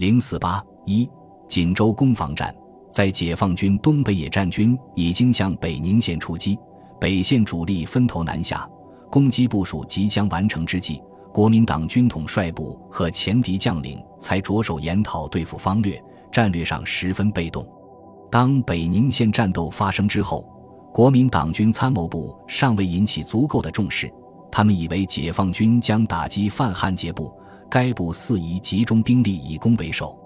零四八一锦州攻防战，在解放军东北野战军已经向北宁县出击，北线主力分头南下，攻击部署即将完成之际，国民党军统帅部和前敌将领才着手研讨对付方略，战略上十分被动。当北宁县战斗发生之后，国民党军参谋部尚未引起足够的重视，他们以为解放军将打击范汉杰部，该部四宜集中兵力以攻为守。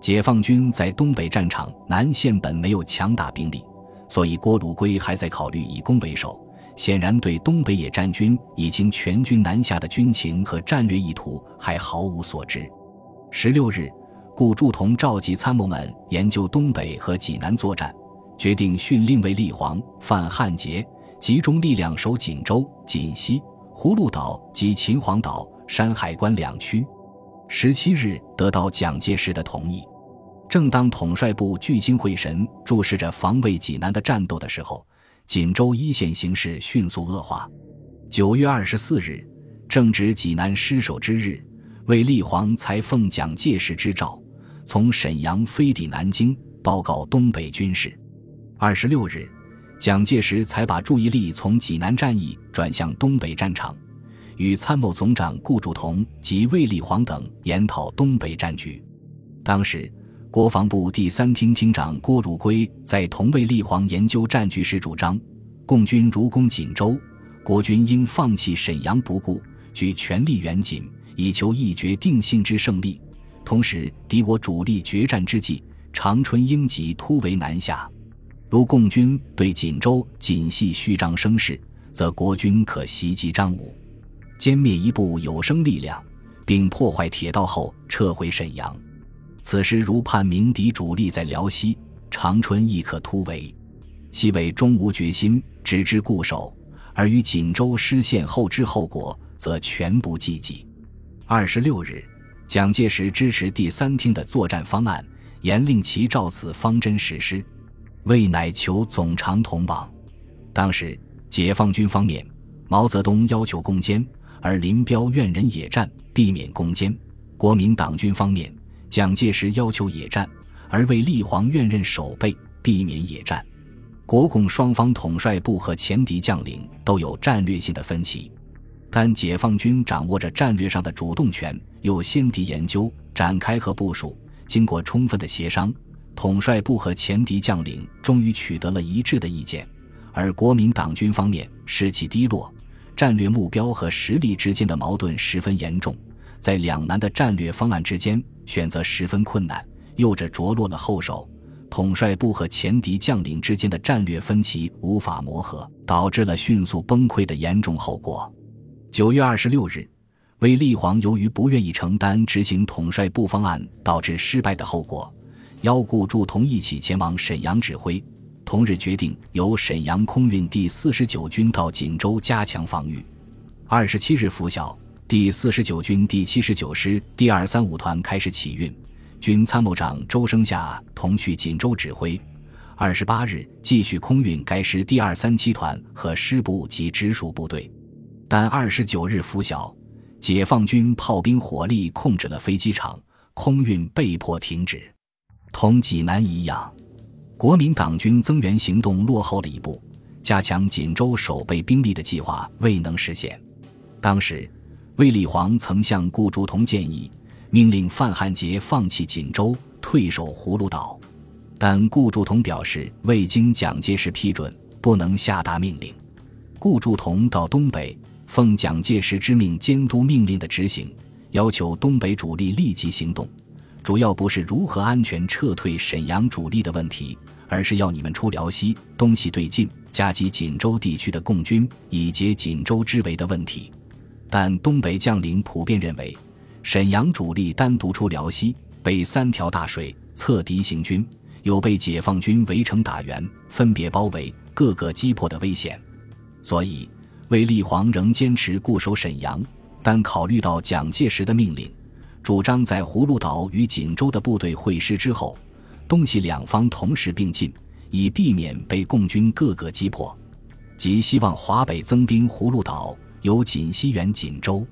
解放军在东北战场南线本没有强大兵力，所以郭汝瑰还在考虑以攻为守，显然对东北野战军已经全军南下的军情和战略意图还毫无所知。十六日。顾祝同召集参谋们研究东北和济南作战，决定训令卫立煌、范汉杰集中力量守锦州、锦西、葫芦岛及秦皇岛、山海关两区。十七日得到蒋介石的同意。正当统帅部聚精会神注视着防卫济南的战斗的时候，锦州一线形势迅速恶化。九月二十四日，正值济南失守之日，卫立煌才奉蒋介石之诏。从沈阳飞抵南京，报告东北军事。二十六日，蒋介石才把注意力从济南战役转向东北战场，与参谋总长顾祝同及卫立煌等研讨东北战局。当时，国防部第三厅厅长郭汝瑰在同卫立煌研究战局时主张：共军如攻锦州，国军应放弃沈阳不顾，举全力援锦，以求一决定性之胜利。同时，敌我主力决战之际，长春应急突围南下。如共军对锦州、锦系虚张声势，则国军可袭击张武，歼灭一部有生力量，并破坏铁道后撤回沈阳。此时如判明敌主力在辽西，长春亦可突围。西魏终无决心，只知固守，而与锦州失陷后之后果，则全不计及。二十六日。蒋介石支持第三厅的作战方案，严令其照此方针实施。魏乃求总长同往。当时解放军方面，毛泽东要求攻坚，而林彪愿人野战，避免攻坚；国民党军方面，蒋介石要求野战，而卫立煌愿任守备，避免野战。国共双方统帅部和前敌将领都有战略性的分歧。但解放军掌握着战略上的主动权，又先敌研究、展开和部署，经过充分的协商，统帅部和前敌将领终于取得了一致的意见。而国民党军方面士气低落，战略目标和实力之间的矛盾十分严重，在两难的战略方案之间选择十分困难，又者着落了后手。统帅部和前敌将领之间的战略分歧无法磨合，导致了迅速崩溃的严重后果。九月二十六日，卫立煌由于不愿意承担执行统帅部方案导致失败的后果，邀顾祝同一起前往沈阳指挥。同日决定由沈阳空运第四十九军到锦州加强防御。二十七日拂晓，第四十九军第七十九师第二三五团开始起运，军参谋长周生夏同去锦州指挥。二十八日继续空运该师第二三七团和师部及直属部队。但二十九日拂晓，解放军炮兵火力控制了飞机场，空运被迫停止。同济南一样，国民党军增援行动落后了一步，加强锦州守备兵力的计划未能实现。当时，卫立煌曾向顾祝同建议，命令范汉杰放弃锦州，退守葫芦岛，但顾祝同表示未经蒋介石批准，不能下达命令。顾祝同到东北。奉蒋介石之命监督命令的执行，要求东北主力立即行动，主要不是如何安全撤退沈阳主力的问题，而是要你们出辽西，东西对进，夹击锦州地区的共军，以解锦州之围的问题。但东北将领普遍认为，沈阳主力单独出辽西，被三条大水侧敌行军，有被解放军围城打援、分别包围、各个击破的危险，所以。卫立煌仍坚持固守沈阳，但考虑到蒋介石的命令，主张在葫芦岛与锦州的部队会师之后，东西两方同时并进，以避免被共军各个击破，即希望华北增兵葫芦岛，由锦西援锦州。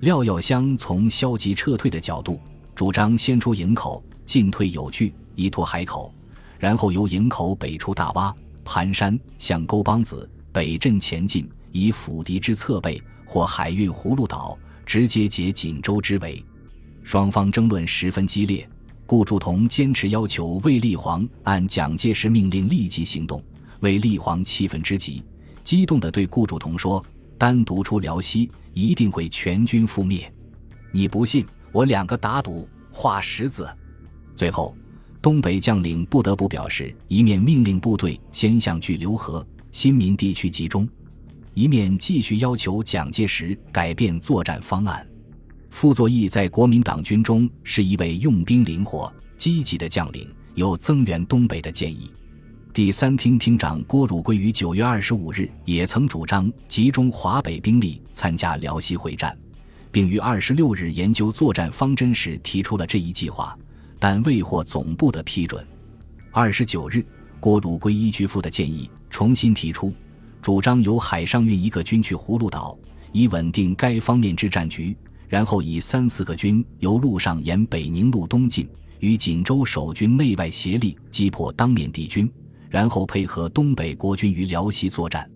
廖耀湘从消极撤退的角度主张先出营口，进退有据，依托海口，然后由营口北出大洼、盘山，向沟帮子北镇前进，以辅敌之侧背，或海运葫芦岛，直接解锦州之围。双方争论十分激烈。顾祝同坚持要求卫立煌按蒋介石命令立即行动。卫立煌气愤之极，激动地对顾祝同说：“单独出辽西，一定会全军覆灭。你不信，我两个打赌，画十字。”最后，东北将领不得不表示，一面命令部队先向巨流河、新民地区集中，一面继续要求蒋介石改变作战方案。傅作义在国民党军中是一位用兵灵活、积极的将领，有增援东北的建议。第三厅厅长郭汝瑰于九月二十五日也曾主张集中华北兵力参加辽西会战，并于二十六日研究作战方针时提出了这一计划，但未获总部的批准。二十九日，郭汝瑰依据傅的建议，重新提出主张由海上运一个军去葫芦岛，以稳定该方面之战局。然后以三四个军由路上沿北宁路东进，与锦州守军内外协力击破当面敌军，然后配合东北国军于辽西作战。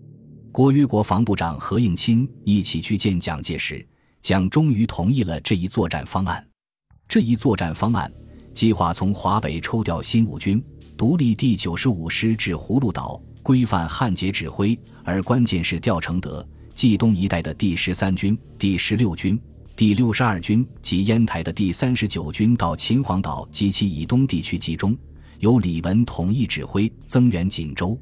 国约国防部长何应钦一起去见蒋介石，蒋终于同意了这一作战方案。这一作战方案计划从华北抽调新五军，独立第九十五师至葫芦岛，规范汉捷指挥，而关键是调承德、冀东一带的第十三军、第十六军。第六十二军及烟台的第三十九军到秦皇岛及其以东地区集中，由李文统一指挥增援锦州。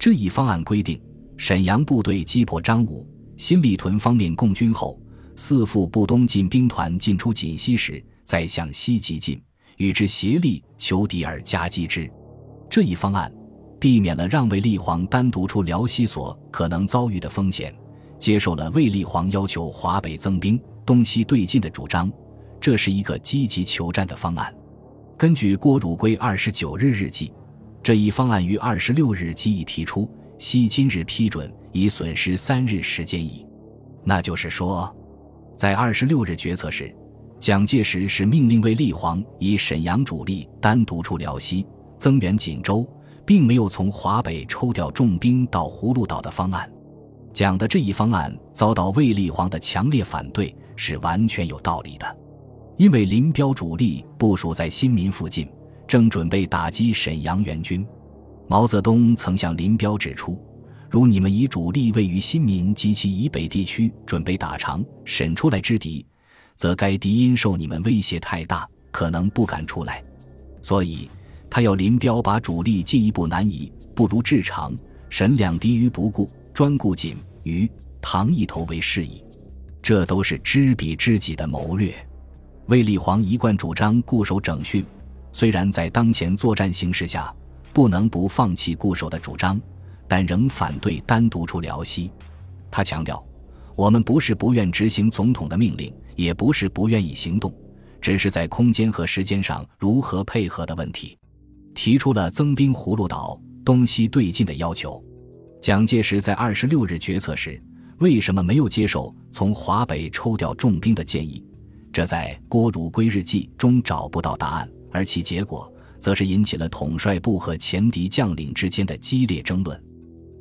这一方案规定，沈阳部队击破张武、新立屯方面共军后，四副部东进兵团进出锦西时，再向西急进，与之协力求敌而夹击之。这一方案避免了让卫立煌单独出辽西所可能遭遇的风险，接受了卫立煌要求华北增兵。东西对进的主张，这是一个积极求战的方案。根据郭汝瑰二十九日日记，这一方案于二十六日即已提出，悉今日批准，已损失三日时间矣。那就是说，在二十六日决策时，蒋介石是命令卫立煌以沈阳主力单独出辽西增援锦州，并没有从华北抽调重兵到葫芦岛的方案。讲的这一方案遭到卫立煌的强烈反对。是完全有道理的，因为林彪主力部署在新民附近，正准备打击沈阳援军。毛泽东曾向林彪指出，如你们以主力位于新民及其以北地区，准备打长沈出来之敌，则该敌因受你们威胁太大，可能不敢出来。所以，他要林彪把主力进一步南移，不如至长沈两敌于不顾，专顾锦于唐一头为适宜。这都是知彼知己的谋略。卫立煌一贯主张固守整训，虽然在当前作战形势下不能不放弃固守的主张，但仍反对单独出辽西。他强调：“我们不是不愿执行总统的命令，也不是不愿意行动，只是在空间和时间上如何配合的问题。”提出了增兵葫芦岛、东西对进的要求。蒋介石在二十六日决策时。为什么没有接受从华北抽调重兵的建议？这在郭汝瑰日记中找不到答案，而其结果则是引起了统帅部和前敌将领之间的激烈争论。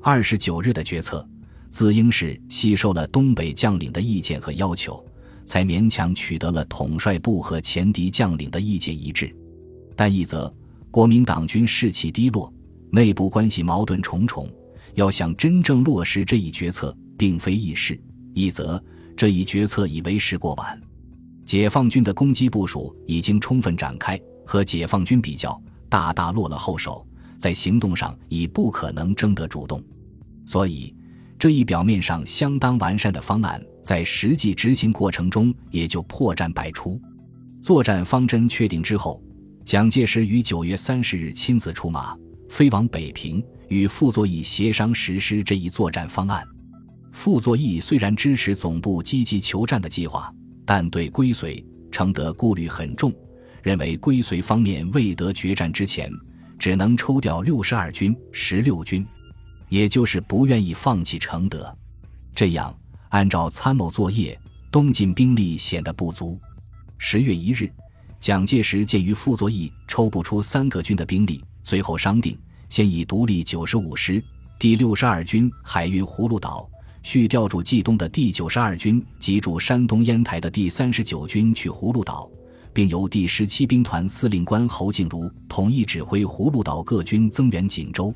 二十九日的决策，自应是吸收了东北将领的意见和要求，才勉强取得了统帅部和前敌将领的意见一致。但一则，国民党军士气低落，内部关系矛盾重重，要想真正落实这一决策。并非易事。一则，这一决策已为时过晚，解放军的攻击部署已经充分展开，和解放军比较，大大落了后手，在行动上已不可能争得主动。所以，这一表面上相当完善的方案，在实际执行过程中也就破绽百出。作战方针确定之后，蒋介石于九月三十日亲自出马，飞往北平，与傅作义协商实施这一作战方案。傅作义虽然支持总部积极求战的计划，但对归绥、承德顾虑很重，认为归绥方面未得决战之前，只能抽调六十二军、十六军，也就是不愿意放弃承德。这样按照参谋作业，东进兵力显得不足。十月一日，蒋介石鉴于傅作义抽不出三个军的兵力，随后商定，先以独立九十五师、第六十二军海运葫芦岛，续调驻冀东的第九十二军及驻山东烟台的第三十九军去葫芦岛，并由第十七兵团司令官侯静茹统一指挥葫芦岛各军增援锦州。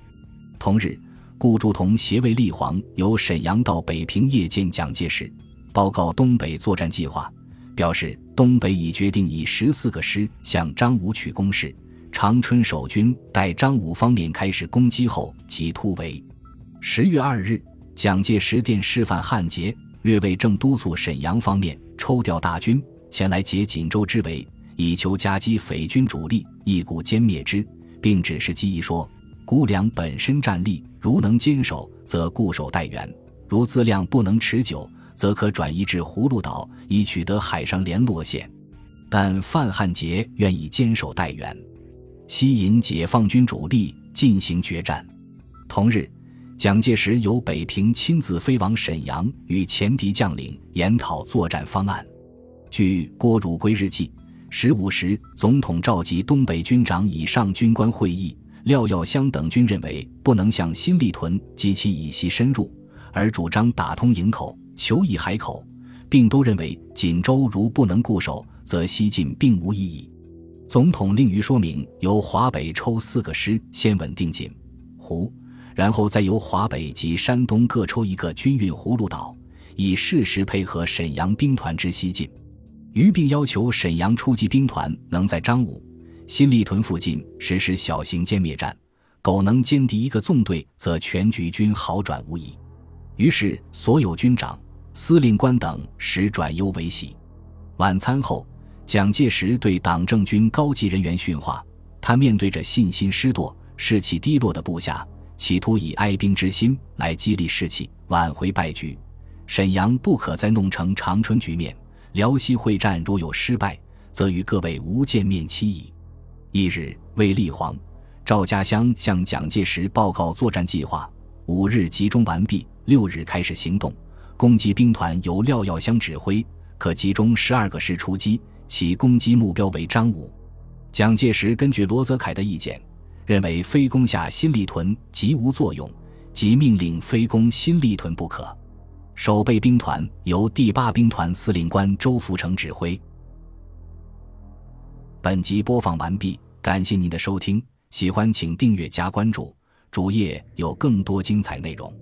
同日，顾祝同携卫立煌由沈阳到北平谒见蒋介石，报告东北作战计划。表示东北已决定以十四个师向张武取攻势，长春守军待张武方面开始攻击后即突围。十月二日，蒋介石电示范汉杰，略为正督促沈阳方面抽调大军前来解锦州之围，以求夹击匪军主力，一鼓歼灭之，并指示机翼说：“估量本身战力，如能坚守，则固守待援；如资量不能持久。”则可转移至葫芦岛，以取得海上联络线。但范汉杰愿意坚守待援，吸引解放军主力进行决战。同日，蒋介石由北平亲自飞往沈阳，与前敌将领研讨作战方案。据郭汝瑰日记，十五时，总统召集东北军长以上军官会议，廖耀湘等军认为不能向新立屯及其以西深入，而主张打通营口。求以海口，并都认为锦州如不能固守，则西进并无意义。总统令于说明，由华北抽四个师先稳定锦湖，然后再由华北及山东各抽一个军运葫芦岛，以适时配合沈阳兵团之西进。于并要求沈阳初级兵团能在张武、新立屯附近实施小型歼灭战，苟能歼敌一个纵队，则全局均好转无疑。于是所有军长。司令官等使转忧为喜。晚餐后，蒋介石对党政军高级人员训话。他面对着信心失堕、士气低落的部下，企图以哀兵之心来激励士气，挽回败局。沈阳不可再弄成长春局面。辽西会战如有失败，则与各位无见面期矣。一日，卫立煌、赵家乡向蒋介石报告作战计划。五日集中完毕，六日开始行动。攻击兵团由廖耀湘指挥，可集中十二个师出击，其攻击目标为张武。蒋介石根据罗泽楷的意见，认为非攻下新立屯即无作用，即命令非攻新立屯不可。守备兵团由第八兵团司令官周福成指挥。本集播放完毕，感谢您的收听，喜欢请订阅加关注，主页有更多精彩内容。